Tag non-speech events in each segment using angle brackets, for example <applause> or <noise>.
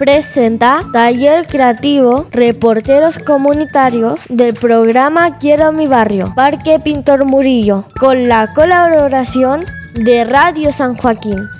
presenta Taller Creativo Reporteros Comunitarios del programa Quiero mi barrio, Parque Pintor Murillo, con la colaboración de Radio San Joaquín.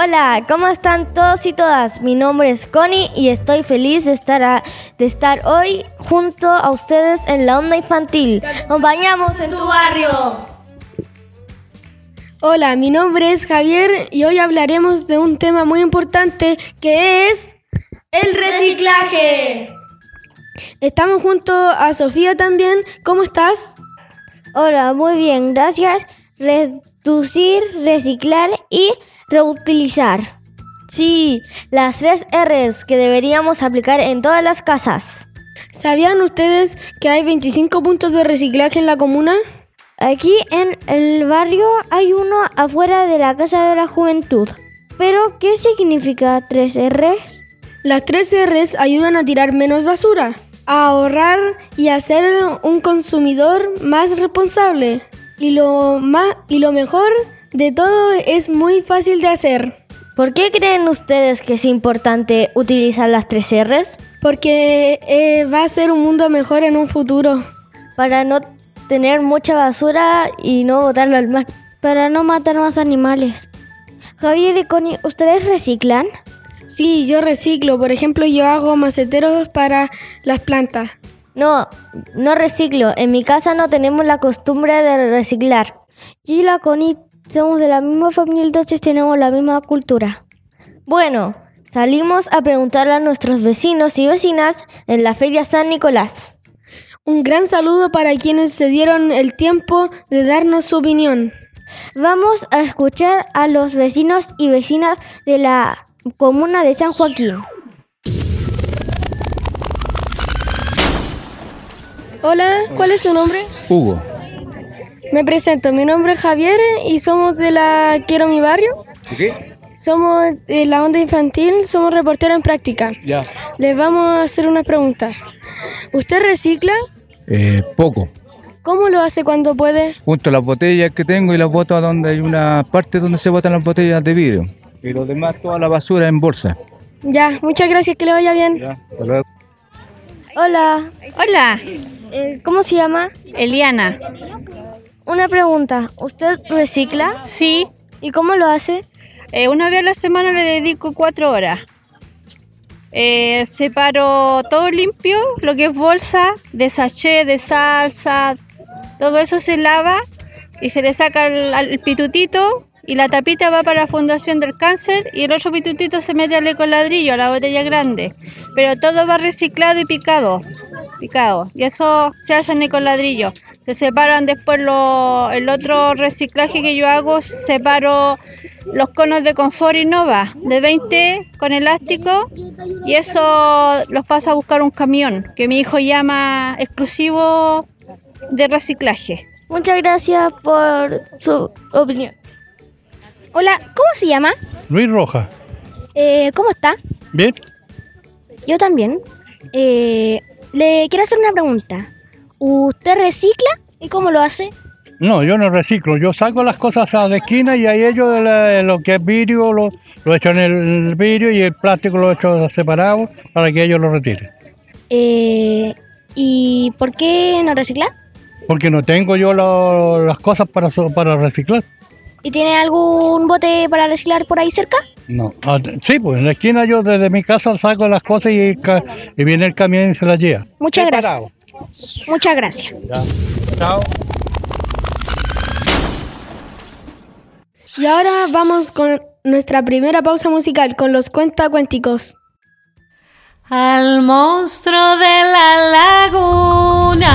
Hola, ¿cómo están todos y todas? Mi nombre es Connie y estoy feliz de estar, de estar hoy junto a ustedes en la onda infantil. Acompañamos en tu barrio. Hola, mi nombre es Javier y hoy hablaremos de un tema muy importante que es el reciclaje. Estamos junto a Sofía también. ¿Cómo estás? Hola, muy bien, gracias. Reducir, reciclar y reutilizar. Sí, las tres R's que deberíamos aplicar en todas las casas. ¿Sabían ustedes que hay 25 puntos de reciclaje en la comuna? Aquí en el barrio hay uno afuera de la Casa de la Juventud. ¿Pero qué significa 3R? Las 3 R's ayudan a tirar menos basura, a ahorrar y a ser un consumidor más responsable. Y lo, más, y lo mejor de todo es muy fácil de hacer. ¿Por qué creen ustedes que es importante utilizar las tres R's? Porque eh, va a ser un mundo mejor en un futuro. Para no tener mucha basura y no botarlo al mar. Para no matar más animales. Javier y Connie, ¿ustedes reciclan? Sí, yo reciclo. Por ejemplo, yo hago maceteros para las plantas. No, no reciclo. En mi casa no tenemos la costumbre de reciclar. Y la Connie somos de la misma familia, entonces tenemos la misma cultura. Bueno, salimos a preguntarle a nuestros vecinos y vecinas en la Feria San Nicolás. Un gran saludo para quienes se dieron el tiempo de darnos su opinión. Vamos a escuchar a los vecinos y vecinas de la comuna de San Joaquín. Hola, ¿cuál es su nombre? Hugo. Me presento, mi nombre es Javier y somos de la Quiero mi barrio. ¿Qué? Somos de la onda infantil, somos reporteros en práctica. Ya. Les vamos a hacer unas preguntas. ¿Usted recicla? Eh, poco. ¿Cómo lo hace cuando puede? Junto a las botellas que tengo y las boto a donde hay una parte donde se botan las botellas de vidrio. Y lo demás, toda la basura en bolsa. Ya, muchas gracias, que le vaya bien. Ya, hasta luego. Hola, Hola, eh, ¿cómo se llama? Eliana. Una pregunta, ¿usted recicla? Sí, ¿Y cómo lo hace? eh, una vez a la semana le dedico cuatro horas. Eh, separo todo limpio, lo que es bolsa, de sachet, de salsa, todo eso se lava y se le saca el, el pitutito y la tapita va para la Fundación del Cáncer y el otro pitutito se mete al ecoladrillo, a la botella grande. Pero todo va reciclado y picado. Picado. Y eso se hace en ecoladrillo. Se separan después lo- el otro reciclaje que yo hago, separo los conos de confort Innova de 20 con elástico y eso los pasa a buscar un camión que mi hijo llama exclusivo de reciclaje. Muchas gracias por su opinión. Hola, ¿cómo se llama? Luis Roja. Eh, ¿Cómo está? Bien. Yo también. Eh, le quiero hacer una pregunta. ¿Usted recicla y cómo lo hace? No, yo no reciclo. Yo saco las cosas a la esquina y ahí ellos lo que es vidrio lo, lo echo en el vidrio y el plástico lo echo separado para que ellos lo retiren. Eh, ¿Y por qué no recicla? Porque no tengo yo lo- las cosas para, para reciclar. ¿Y tiene algún bote para reciclar por ahí cerca? No. Ah, Sí, pues en la esquina yo desde mi casa saco las cosas y, ca- y viene el camión y se las lleva. Muchas gracias. Muchas gracias. Ya. Chao. Y ahora vamos con nuestra primera pausa musical con los cuentacuénticos. Al monstruo de la laguna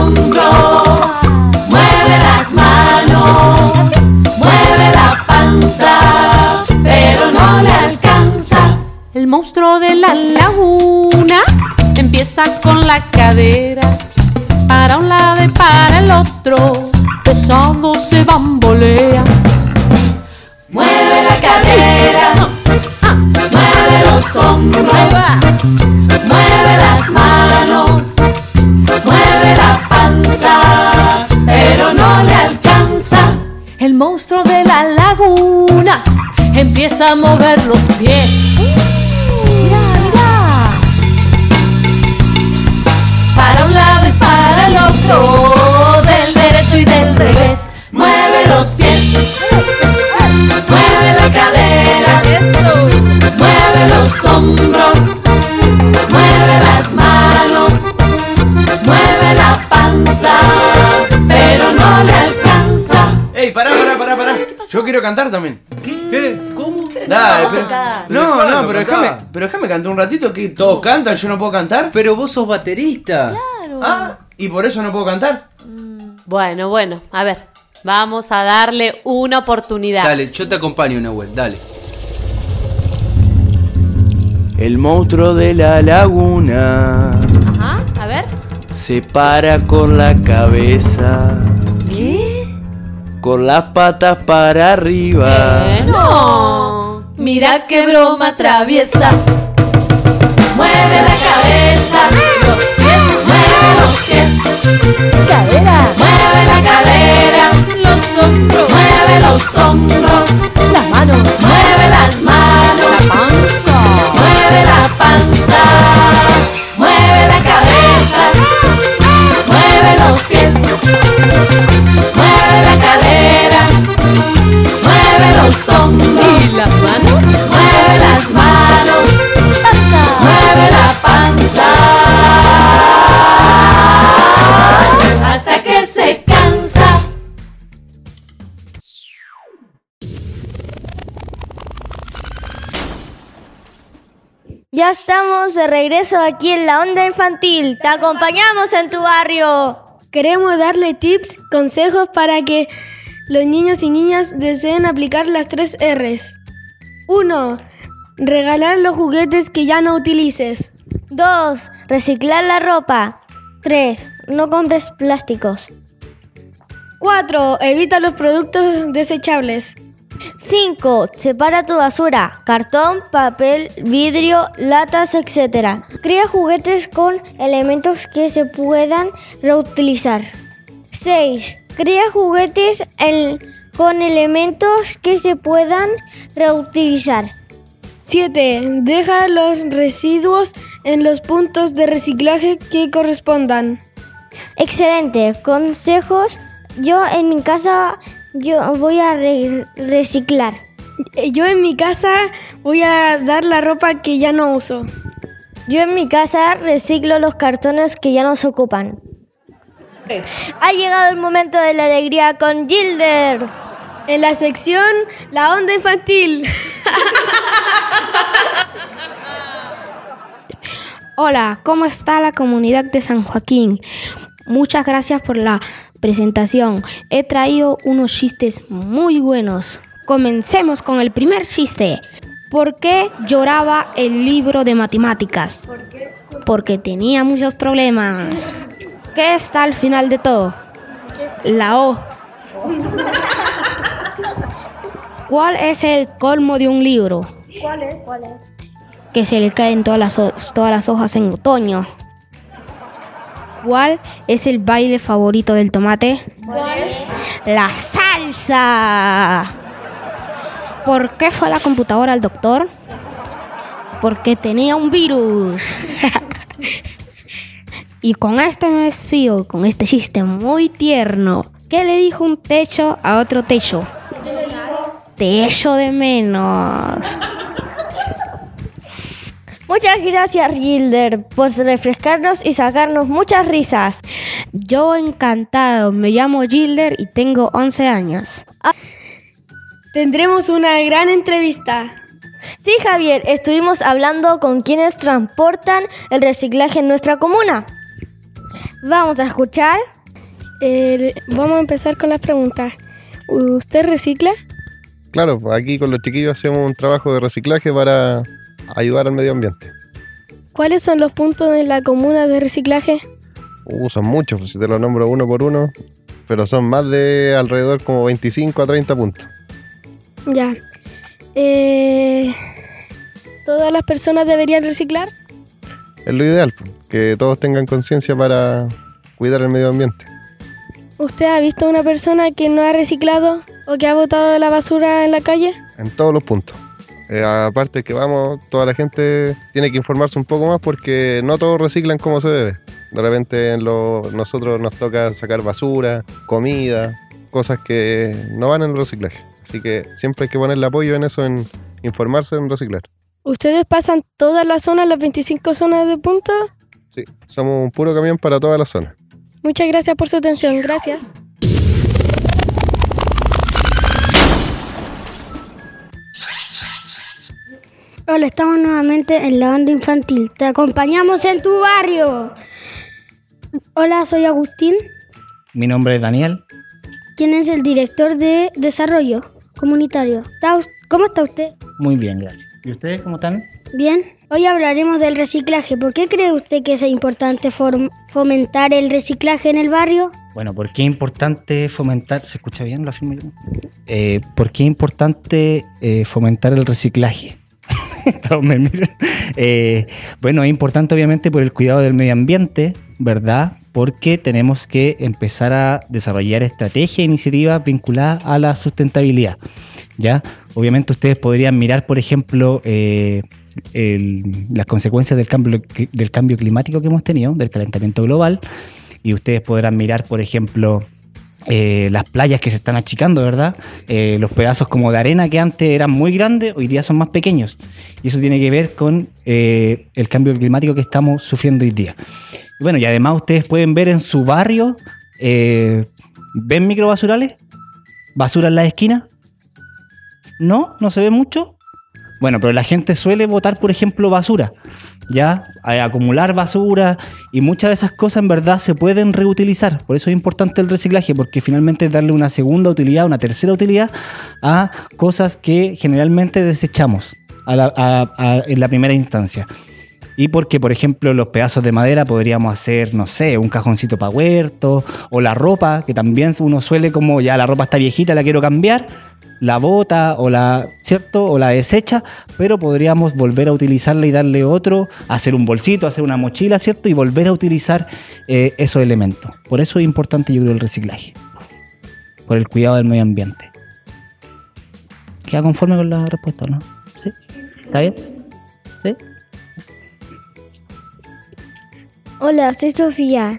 Hombros, mueve las manos, mueve la panza, pero no le alcanza. El monstruo de la laguna empieza con la cadera para un lado y para el otro, El monstruo de la laguna empieza a mover los pies. Para un lado y para el otro, del derecho y del revés. Mueve los pies, mueve la cadera, mueve los hombros, mueve las manos, mueve la panza, pero no le alcanza. Ey, pará. Yo quiero cantar también. ¿Qué? ¿Cómo? Dale, no pero- no, Claro, no, pero déjame, pero déjame cantar un ratito que todos cantan, yo no puedo cantar. Pero vos sos baterista. Ah, y por eso no puedo cantar. Bueno, bueno, a ver, vamos a darle una oportunidad. Dale, yo te acompaño, Nahuel, dale. El monstruo de la laguna Ajá, a ver. se para con la cabeza. Con las patas para arriba. No. Mira qué broma traviesa. Mueve la cabeza, los pies, mueve los pies. Cadera. Mueve la cadera, los hombros, mueve los hombros, Las manos. mueve las manos, La panza. mueve la panza, mueve la cabeza, mueve los pies, mueve la cadera, ¿Y las manos? mueve las manos, mueve la panza, hasta que se cansa. Ya estamos de regreso aquí en la onda infantil. Te acompañamos en tu barrio. Queremos darle tips, consejos para que los niños y niñas deseen aplicar las tres R's. 1. Regalar los juguetes que ya no utilices. 2. Reciclar la ropa. 3. No compres plásticos. 4. Evita los productos desechables. 5. Separa tu basura. Cartón, papel, vidrio, latas, etc. Crea juguetes con elementos que se puedan reutilizar. 6. Crea juguetes el- con elementos que se puedan reutilizar. 7. Deja los residuos en los puntos de reciclaje que correspondan. Excelente. Consejos. Yo en mi casa yo voy a re- reciclar. Eh, Yo en mi casa voy a dar la ropa que ya no uso. Yo en mi casa reciclo los cartones que ya no se ocupan. Ha llegado el momento de la alegría con Gilder. En la sección La Onda Infantil. <laughs> Hola, ¿cómo está la comunidad de San Joaquín? Muchas gracias por la presentación. He traído unos chistes muy buenos. Comencemos con el primer chiste. ¿Por qué lloraba el libro de matemáticas? Porque tenía muchos problemas. <laughs> ¿Qué está al final de todo? La O. ¿Cuál es el colmo de un libro? ¿Cuál es? Que se le caen todas las, todas las hojas en otoño. ¿Cuál es el baile favorito del tomate? La salsa. ¿Por qué fue a la computadora al doctor? Porque tenía un virus. <laughs> y con este me despido, con este chiste muy tierno. ¿Qué le dijo un techo a otro techo? Te echo de menos. Muchas gracias, Gilder, por refrescarnos y sacarnos muchas risas. Yo encantado, me llamo Gilder y tengo 11 años. Tendremos una gran entrevista. Sí, Javier, estuvimos hablando con quienes transportan el reciclaje en nuestra comuna. Vamos a escuchar. Vamos a empezar con las preguntas. ¿Usted recicla? Claro, aquí con los chiquillos hacemos un trabajo de reciclaje para ayudar al medio ambiente. ¿Cuáles son los puntos en la comuna de reciclaje? Uh, son muchos, si te los nombro uno por uno, pero son más de alrededor como 25 a 30 puntos. Ya. Eh, ¿Todas las personas deberían reciclar? Es lo ideal, que todos tengan conciencia para cuidar el medio ambiente. ¿Usted ha visto una persona que no ha reciclado o que ha botado la basura en la calle? En todos los puntos. Eh, aparte que vamos, toda la gente tiene que informarse un poco más porque no todos reciclan como se debe. De repente en lo, nosotros nos toca sacar basura, comida, cosas que no van en el reciclaje. Así que siempre hay que ponerle apoyo en eso, en informarse en reciclar. ¿Ustedes pasan todas las zonas, las 25 zonas de punto? Sí, somos un puro camión para toda la zona. Muchas gracias por su atención. Gracias. Hola, estamos nuevamente en la banda infantil. Te acompañamos en tu barrio. Hola, soy Agustín. Mi nombre es Daniel. ¿Quién es el director de desarrollo comunitario? ¿Está us- ¿Cómo está usted? Muy bien, gracias. ¿Y ustedes cómo están? Bien. Hoy hablaremos del reciclaje. ¿Por qué cree usted que es importante fomentar el reciclaje en el barrio? Bueno, ¿por qué es importante fomentar? ¿Se escucha bien? ¿Lo afirmo yo? Eh, ¿Por qué es importante eh, fomentar el reciclaje? <laughs> Todos me miran. Eh, bueno, es importante obviamente por el cuidado del medio ambiente, ¿verdad? Porque tenemos que empezar a desarrollar estrategias e iniciativas vinculadas a la sustentabilidad, ¿ya? Obviamente ustedes podrían mirar, por ejemplo, eh, el- las consecuencias del cambio, del cambio climático que hemos tenido, del calentamiento global, y ustedes podrán mirar, por ejemplo, eh, las playas que se están achicando, ¿verdad? Eh, los pedazos como de arena que antes eran muy grandes, hoy día son más pequeños. Y eso tiene que ver con el cambio climático que estamos sufriendo hoy día. Y bueno, y además ustedes pueden ver en su barrio, ¿ven microbasurales? ¿Basura en la esquina? ¿No? ¿No se ve mucho? Bueno, pero la gente suele botar, por ejemplo, basura, ¿ya? Acumular basura y muchas de esas cosas en verdad se pueden reutilizar. Por eso es importante el reciclaje, porque finalmente es darle una segunda utilidad, una tercera utilidad a cosas que generalmente desechamos en la primera instancia. Y porque, por ejemplo, los pedazos de madera podríamos hacer, no sé, un cajoncito para huerto, o la ropa, que también uno suele como ya la ropa está viejita, la quiero cambiar, la bota o la, ¿cierto? O la desecha, pero podríamos volver a utilizarla y darle otro, hacer un bolsito, hacer una mochila, ¿cierto? Y volver a utilizar eh, esos elementos. Por eso es importante, yo creo, el reciclaje. Por el cuidado del medio ambiente. ¿Queda conforme con la respuesta o no? ¿Sí? ¿Está bien? ¿Sí? Hola, soy Sofía.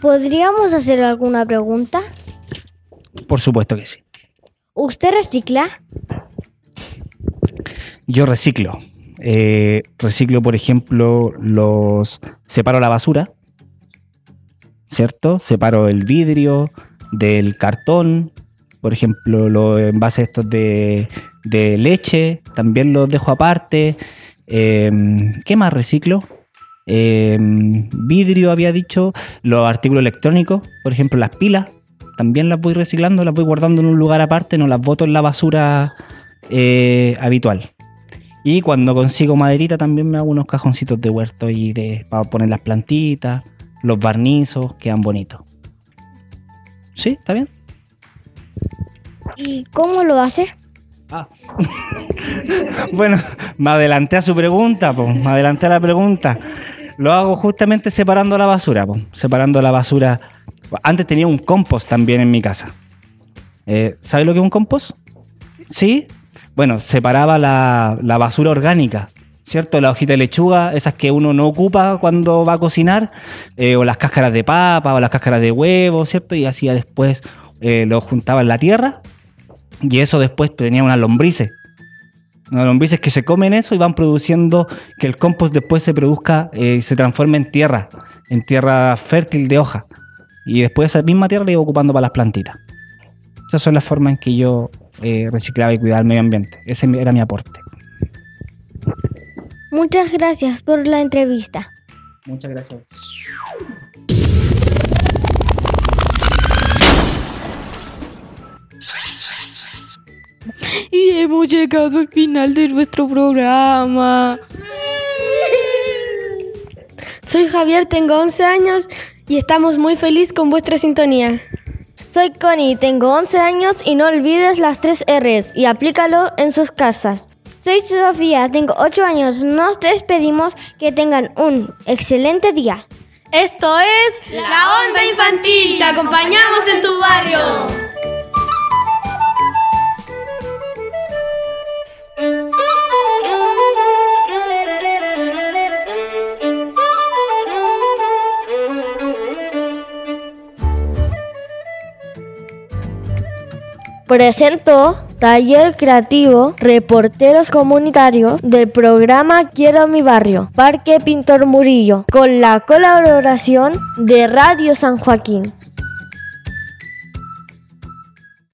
¿Podríamos hacer alguna pregunta? Por supuesto que sí. ¿Usted recicla? Yo reciclo. Eh, reciclo, por ejemplo, los. Separo la basura, ¿cierto? Separo el vidrio del cartón. Por ejemplo, los envases estos de, de leche, también los dejo aparte. Eh, ¿Qué más reciclo? Eh, vidrio, había dicho. Los artículos electrónicos, por ejemplo, las pilas, también las voy reciclando, las voy guardando en un lugar aparte, no las boto en la basura eh, habitual. Y cuando consigo maderita también me hago unos cajoncitos de huerto y de para poner las plantitas, los barnizos, quedan bonitos. ¿Sí? ¿Está bien? ¿Y cómo lo hace? <laughs> Bueno, me adelanté a su pregunta, pues, me adelanté a la pregunta. Lo hago justamente separando la basura, po, separando la basura. Antes tenía un compost también en mi casa. Eh, ¿Sabe lo que es un compost? Sí. Bueno, separaba la, basura orgánica, ¿cierto? La hojita de lechuga, esas que uno no ocupa cuando va a cocinar, eh, o las cáscaras de papa, o las cáscaras de huevo, ¿cierto? Y hacía después, eh, lo juntaba en la tierra, y eso después tenía unas lombrices. Unas lombrices que se comen eso y van produciendo que el compost después se produzca eh, y se transforme en tierra, en tierra fértil de hoja. Y después esa misma tierra la iba ocupando para las plantitas. Esas son las formas en que yo eh, reciclaba y cuidaba el medio ambiente. Ese era mi aporte. Muchas gracias por la entrevista. Muchas gracias. Y hemos llegado al final de nuestro programa. Soy Javier, tengo 11 años y estamos muy felices con vuestra sintonía. Soy Connie, tengo 11 años y no olvides las tres R's y aplícalo en sus casas. Soy Sofía, tengo 8 años. Nos despedimos. Que tengan un excelente día. Esto es La Onda Infantil. Te acompañamos en tu barrio. Presentó Taller Creativo Reporteros Comunitarios del programa Quiero mi barrio, Parque Pintor Murillo, con la colaboración de Radio San Joaquín.